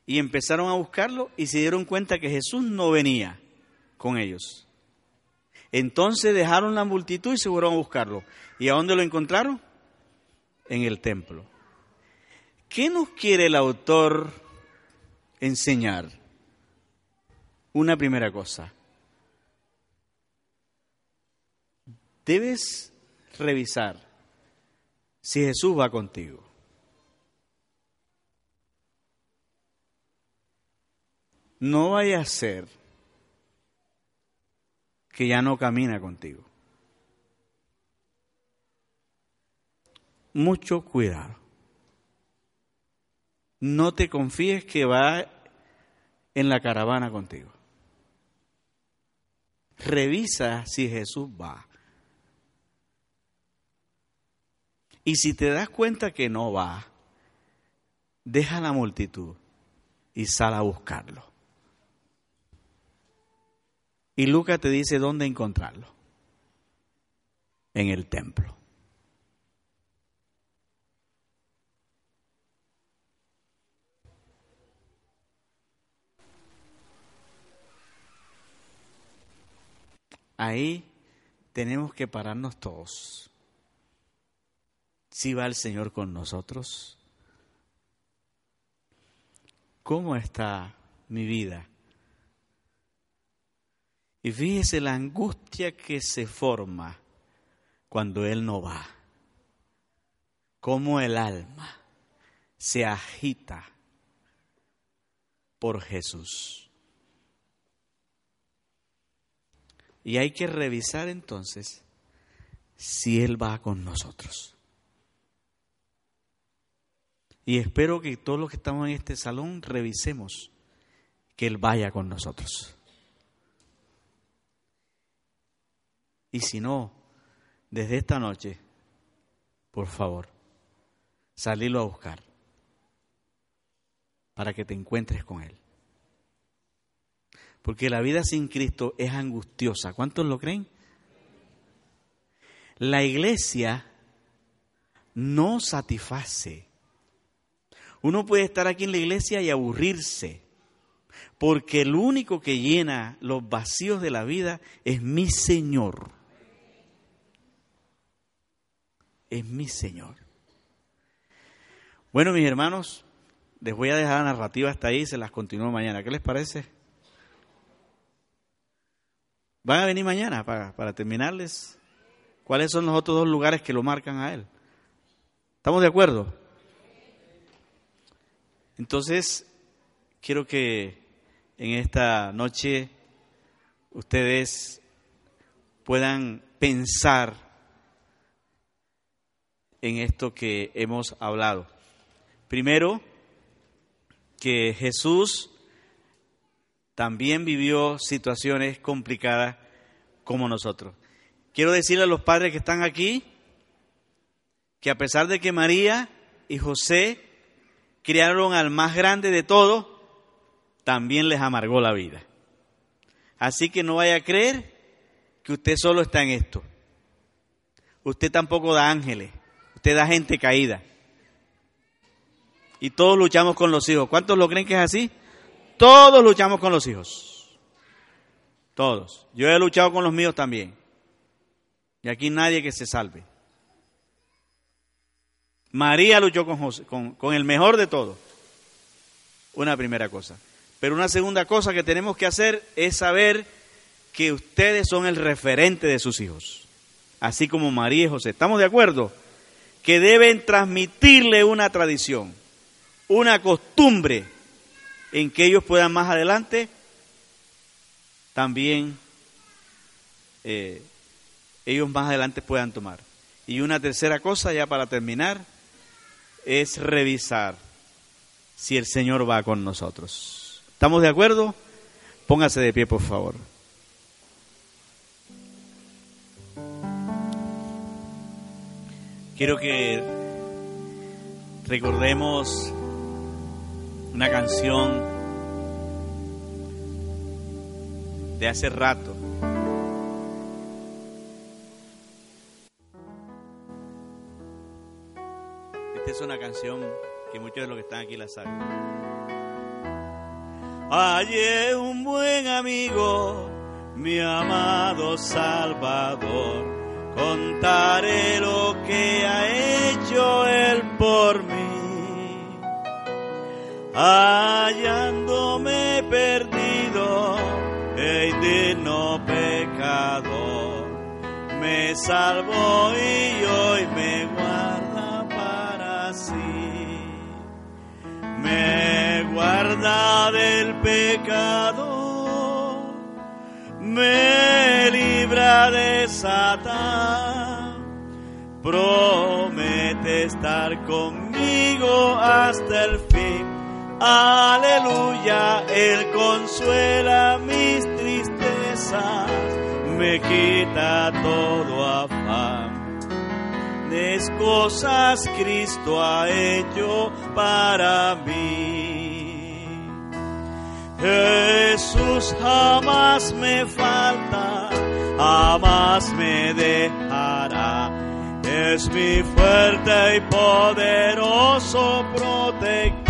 Y empezaron a buscarlo y se dieron cuenta que Jesús no venía con ellos. Entonces dejaron la multitud y se fueron a buscarlo. ¿Y a dónde lo encontraron? En el templo. ¿Qué nos quiere el autor enseñar una primera cosa. Debes revisar si Jesús va contigo. No vaya a ser que ya no camina contigo. Mucho cuidado. No te confíes que va en la caravana contigo. Revisa si Jesús va. Y si te das cuenta que no va, deja la multitud y sal a buscarlo. Y Lucas te dice dónde encontrarlo. En el templo. Ahí tenemos que pararnos todos. Si va el Señor con nosotros, ¿cómo está mi vida? Y fíjese la angustia que se forma cuando Él no va. Cómo el alma se agita por Jesús. Y hay que revisar entonces si Él va con nosotros. Y espero que todos los que estamos en este salón revisemos que Él vaya con nosotros. Y si no, desde esta noche, por favor, salilo a buscar para que te encuentres con Él. Porque la vida sin Cristo es angustiosa. ¿Cuántos lo creen? La iglesia no satisface. Uno puede estar aquí en la iglesia y aburrirse, porque el único que llena los vacíos de la vida es mi Señor. Es mi Señor. Bueno, mis hermanos, Les voy a dejar la narrativa hasta ahí y se las continúo mañana. ¿Qué les parece? ¿Van a venir mañana para, para terminarles? ¿Cuáles son los otros dos lugares que lo marcan a él? ¿Estamos de acuerdo? Entonces, quiero que en esta noche ustedes puedan pensar en esto que hemos hablado. Primero, que Jesús también vivió situaciones complicadas como nosotros. Quiero decirle a los padres que están aquí que a pesar de que María y José criaron al más grande de todos, también les amargó la vida. Así que no vaya a creer que usted solo está en esto. Usted tampoco da ángeles, usted da gente caída. Y todos luchamos con los hijos. ¿Cuántos lo creen que es así? Todos luchamos con los hijos. Todos. Yo he luchado con los míos también. Y aquí nadie que se salve. María luchó con, con el mejor de todos. Una primera cosa. Pero una segunda cosa que tenemos que hacer es saber que ustedes son el referente de sus hijos. Así como María y José. ¿Estamos de acuerdo? Que deben transmitirle una tradición, una costumbre en que ellos puedan más adelante también eh, ellos más adelante puedan tomar. Y una tercera cosa, ya para terminar, es revisar si el Señor va con nosotros. ¿Estamos de acuerdo? Póngase de pie, por favor. Quiero que recordemos una canción de hace rato. Esta es una canción que muchos de los que están aquí la saben. Hallé un buen amigo, mi amado Salvador. Contaré lo que ha hecho él por mí hallándome perdido e indigno pecador, me salvó y hoy me guarda del pecado, me libra de Satán, promete estar conmigo hasta el fin Aleluya, Él consuela mis tristezas, me quita todo afán. Des cosas Cristo ha hecho para mí. Jesús jamás me falta, jamás me dejará. Es mi fuerte y poderoso protector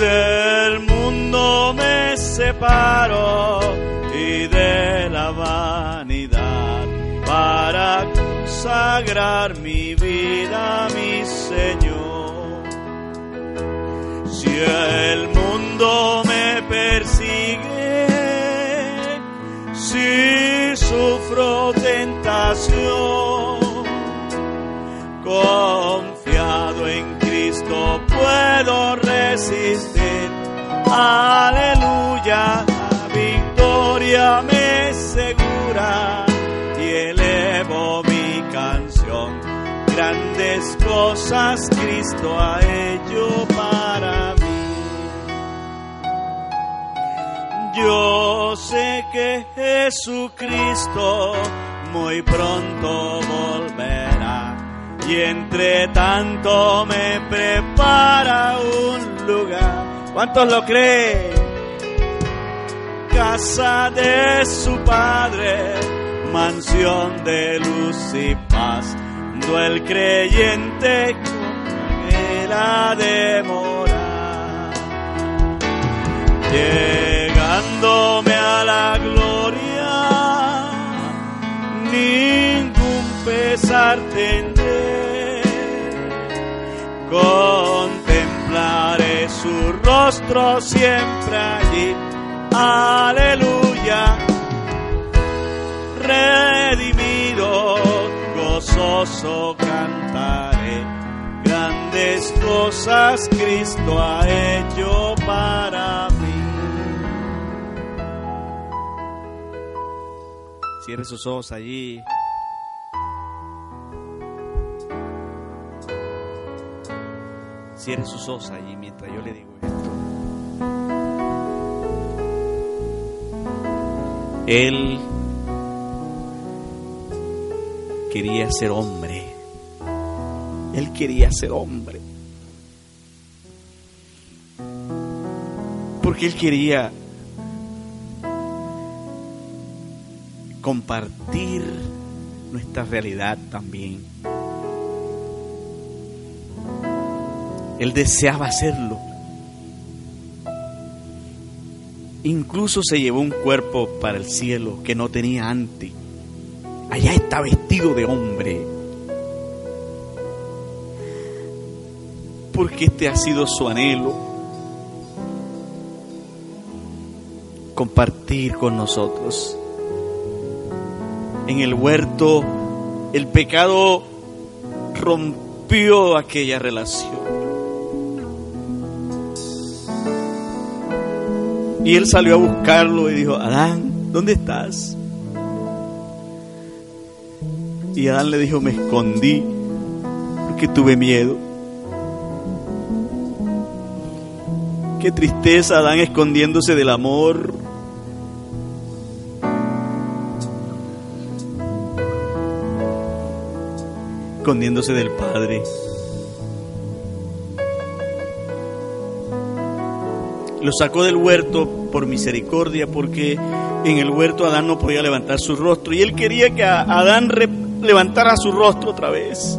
del mundo me separo y de la vanidad para consagrar mi vida mi Señor. Si el mundo me persigue, si sufro tentación, confiado en Cristo puedo resistir. Aleluya, la victoria me segura Grandes cosas Cristo ha hecho para mí. Yo sé que Jesucristo muy pronto volverá y entre tanto me prepara un lugar. ¿Cuántos lo creen? Casa de su padre, mansión de luz y paz, do el creyente con él ha de morar. Llegándome a la gloria, ningún pesar tendré. God nuestro siempre allí. Aleluya. Cantaré. Grandes cosas Cristo ha hecho para mí. Cierre sus ojos allí. Cierre sus ojos allí mientras yo le digo esto. Él quería ser hombre. Él quería ser hombre. Porque él quería compartir nuestra realidad también. Él deseaba hacerlo. Incluso se llevó un cuerpo para el cielo que no tenía antes. Allá está vestido de hombre. Porque este ha sido su anhelo. Compartir con nosotros. En el huerto el pecado rompió aquella relación. Y él salió a buscarlo y dijo, Adán, ¿dónde estás? Y Adán le dijo, me escondí porque tuve miedo. Qué tristeza Adán escondiéndose del amor. Escondiéndose del Padre. Lo sacó del huerto por misericordia porque en el huerto Adán no podía levantar su rostro y él quería que Adán levantara su rostro otra vez.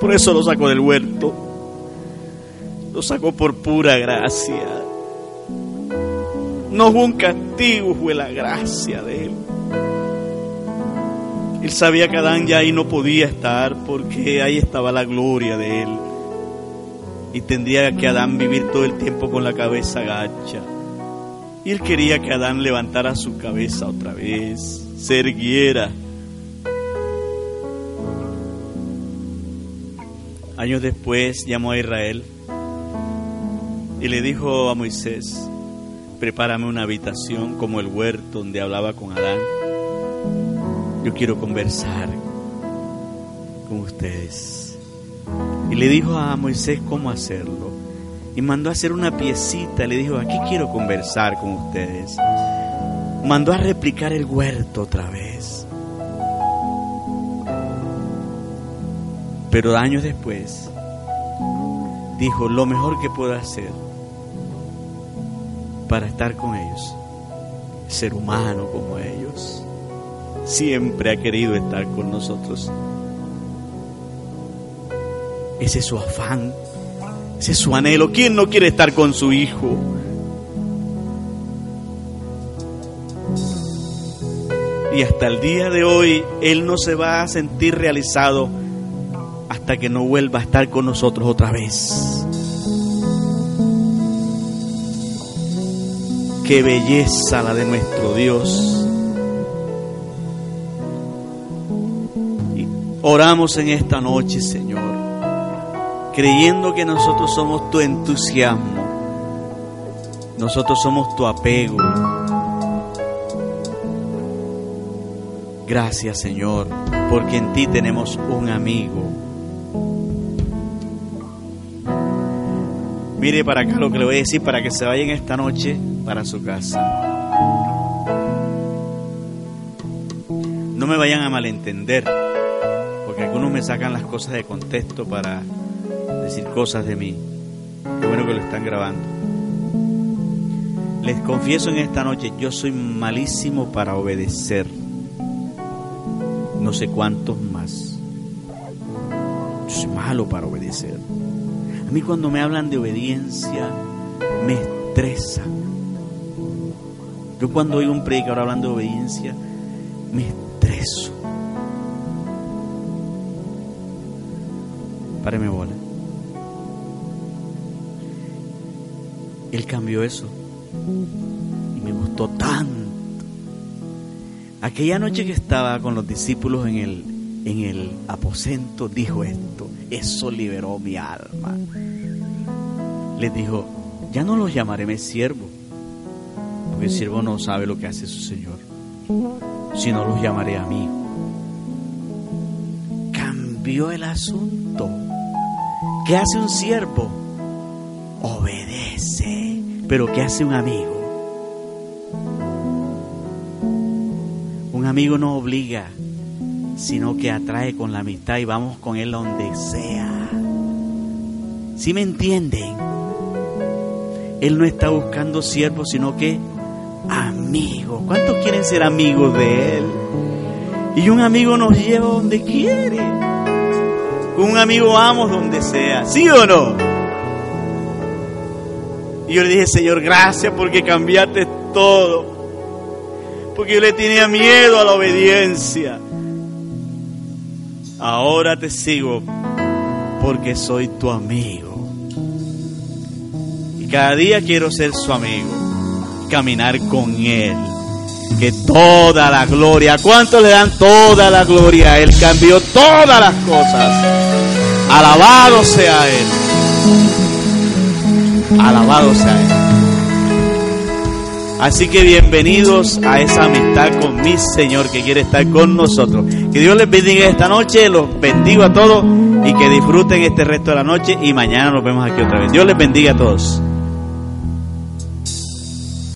Por eso lo sacó del huerto. Lo sacó por pura gracia. No fue un castigo, fue la gracia de él. Él sabía que Adán ya ahí no podía estar porque ahí estaba la gloria de él y tendría que Adán vivir todo el tiempo con la cabeza gacha. Y él quería que Adán levantara su cabeza otra vez, se erguiera. Años después llamó a Israel y le dijo a Moisés, prepárame una habitación como el huerto donde hablaba con Adán. Yo quiero conversar con ustedes. Y le dijo a Moisés cómo hacerlo. Y mandó a hacer una piecita. Le dijo, aquí quiero conversar con ustedes. Mandó a replicar el huerto otra vez. Pero años después, dijo, lo mejor que puedo hacer para estar con ellos, ser humano como ellos, siempre ha querido estar con nosotros. Ese es su afán, ese es su anhelo. ¿Quién no quiere estar con su hijo? Y hasta el día de hoy Él no se va a sentir realizado hasta que no vuelva a estar con nosotros otra vez. Qué belleza la de nuestro Dios. Y oramos en esta noche, Señor creyendo que nosotros somos tu entusiasmo, nosotros somos tu apego. Gracias Señor, porque en ti tenemos un amigo. Mire para acá lo que le voy a decir para que se vayan esta noche para su casa. No me vayan a malentender, porque algunos me sacan las cosas de contexto para decir cosas de mí. Qué bueno que lo están grabando. Les confieso en esta noche, yo soy malísimo para obedecer. No sé cuántos más. Yo soy malo para obedecer. A mí cuando me hablan de obediencia, me estresa. Yo cuando oigo un predicador hablando de obediencia, me estreso. Páreme bola. Él cambió eso. Y me gustó tanto. Aquella noche que estaba con los discípulos en el, en el aposento, dijo esto. Eso liberó mi alma. Les dijo, ya no los llamaré siervo, porque el siervo no sabe lo que hace su Señor, sino los llamaré amigos. Cambió el asunto. ¿Qué hace un siervo? Obedece. Pero ¿qué hace un amigo? Un amigo no obliga, sino que atrae con la amistad y vamos con él donde sea. ¿Sí me entienden? Él no está buscando siervos, sino que amigos. ¿Cuántos quieren ser amigos de Él? Y un amigo nos lleva donde quiere. Con un amigo vamos donde sea. ¿Sí o no? Y yo le dije, Señor, gracias porque cambiaste todo. Porque yo le tenía miedo a la obediencia. Ahora te sigo porque soy tu amigo. Y cada día quiero ser su amigo, caminar con Él. Que toda la gloria, ¿cuánto le dan toda la gloria? Él cambió todas las cosas. Alabado sea Él. Alabado sea Él. Así que bienvenidos a esa amistad con mi Señor que quiere estar con nosotros. Que Dios les bendiga esta noche, los bendigo a todos y que disfruten este resto de la noche y mañana nos vemos aquí otra vez. Dios les bendiga a todos.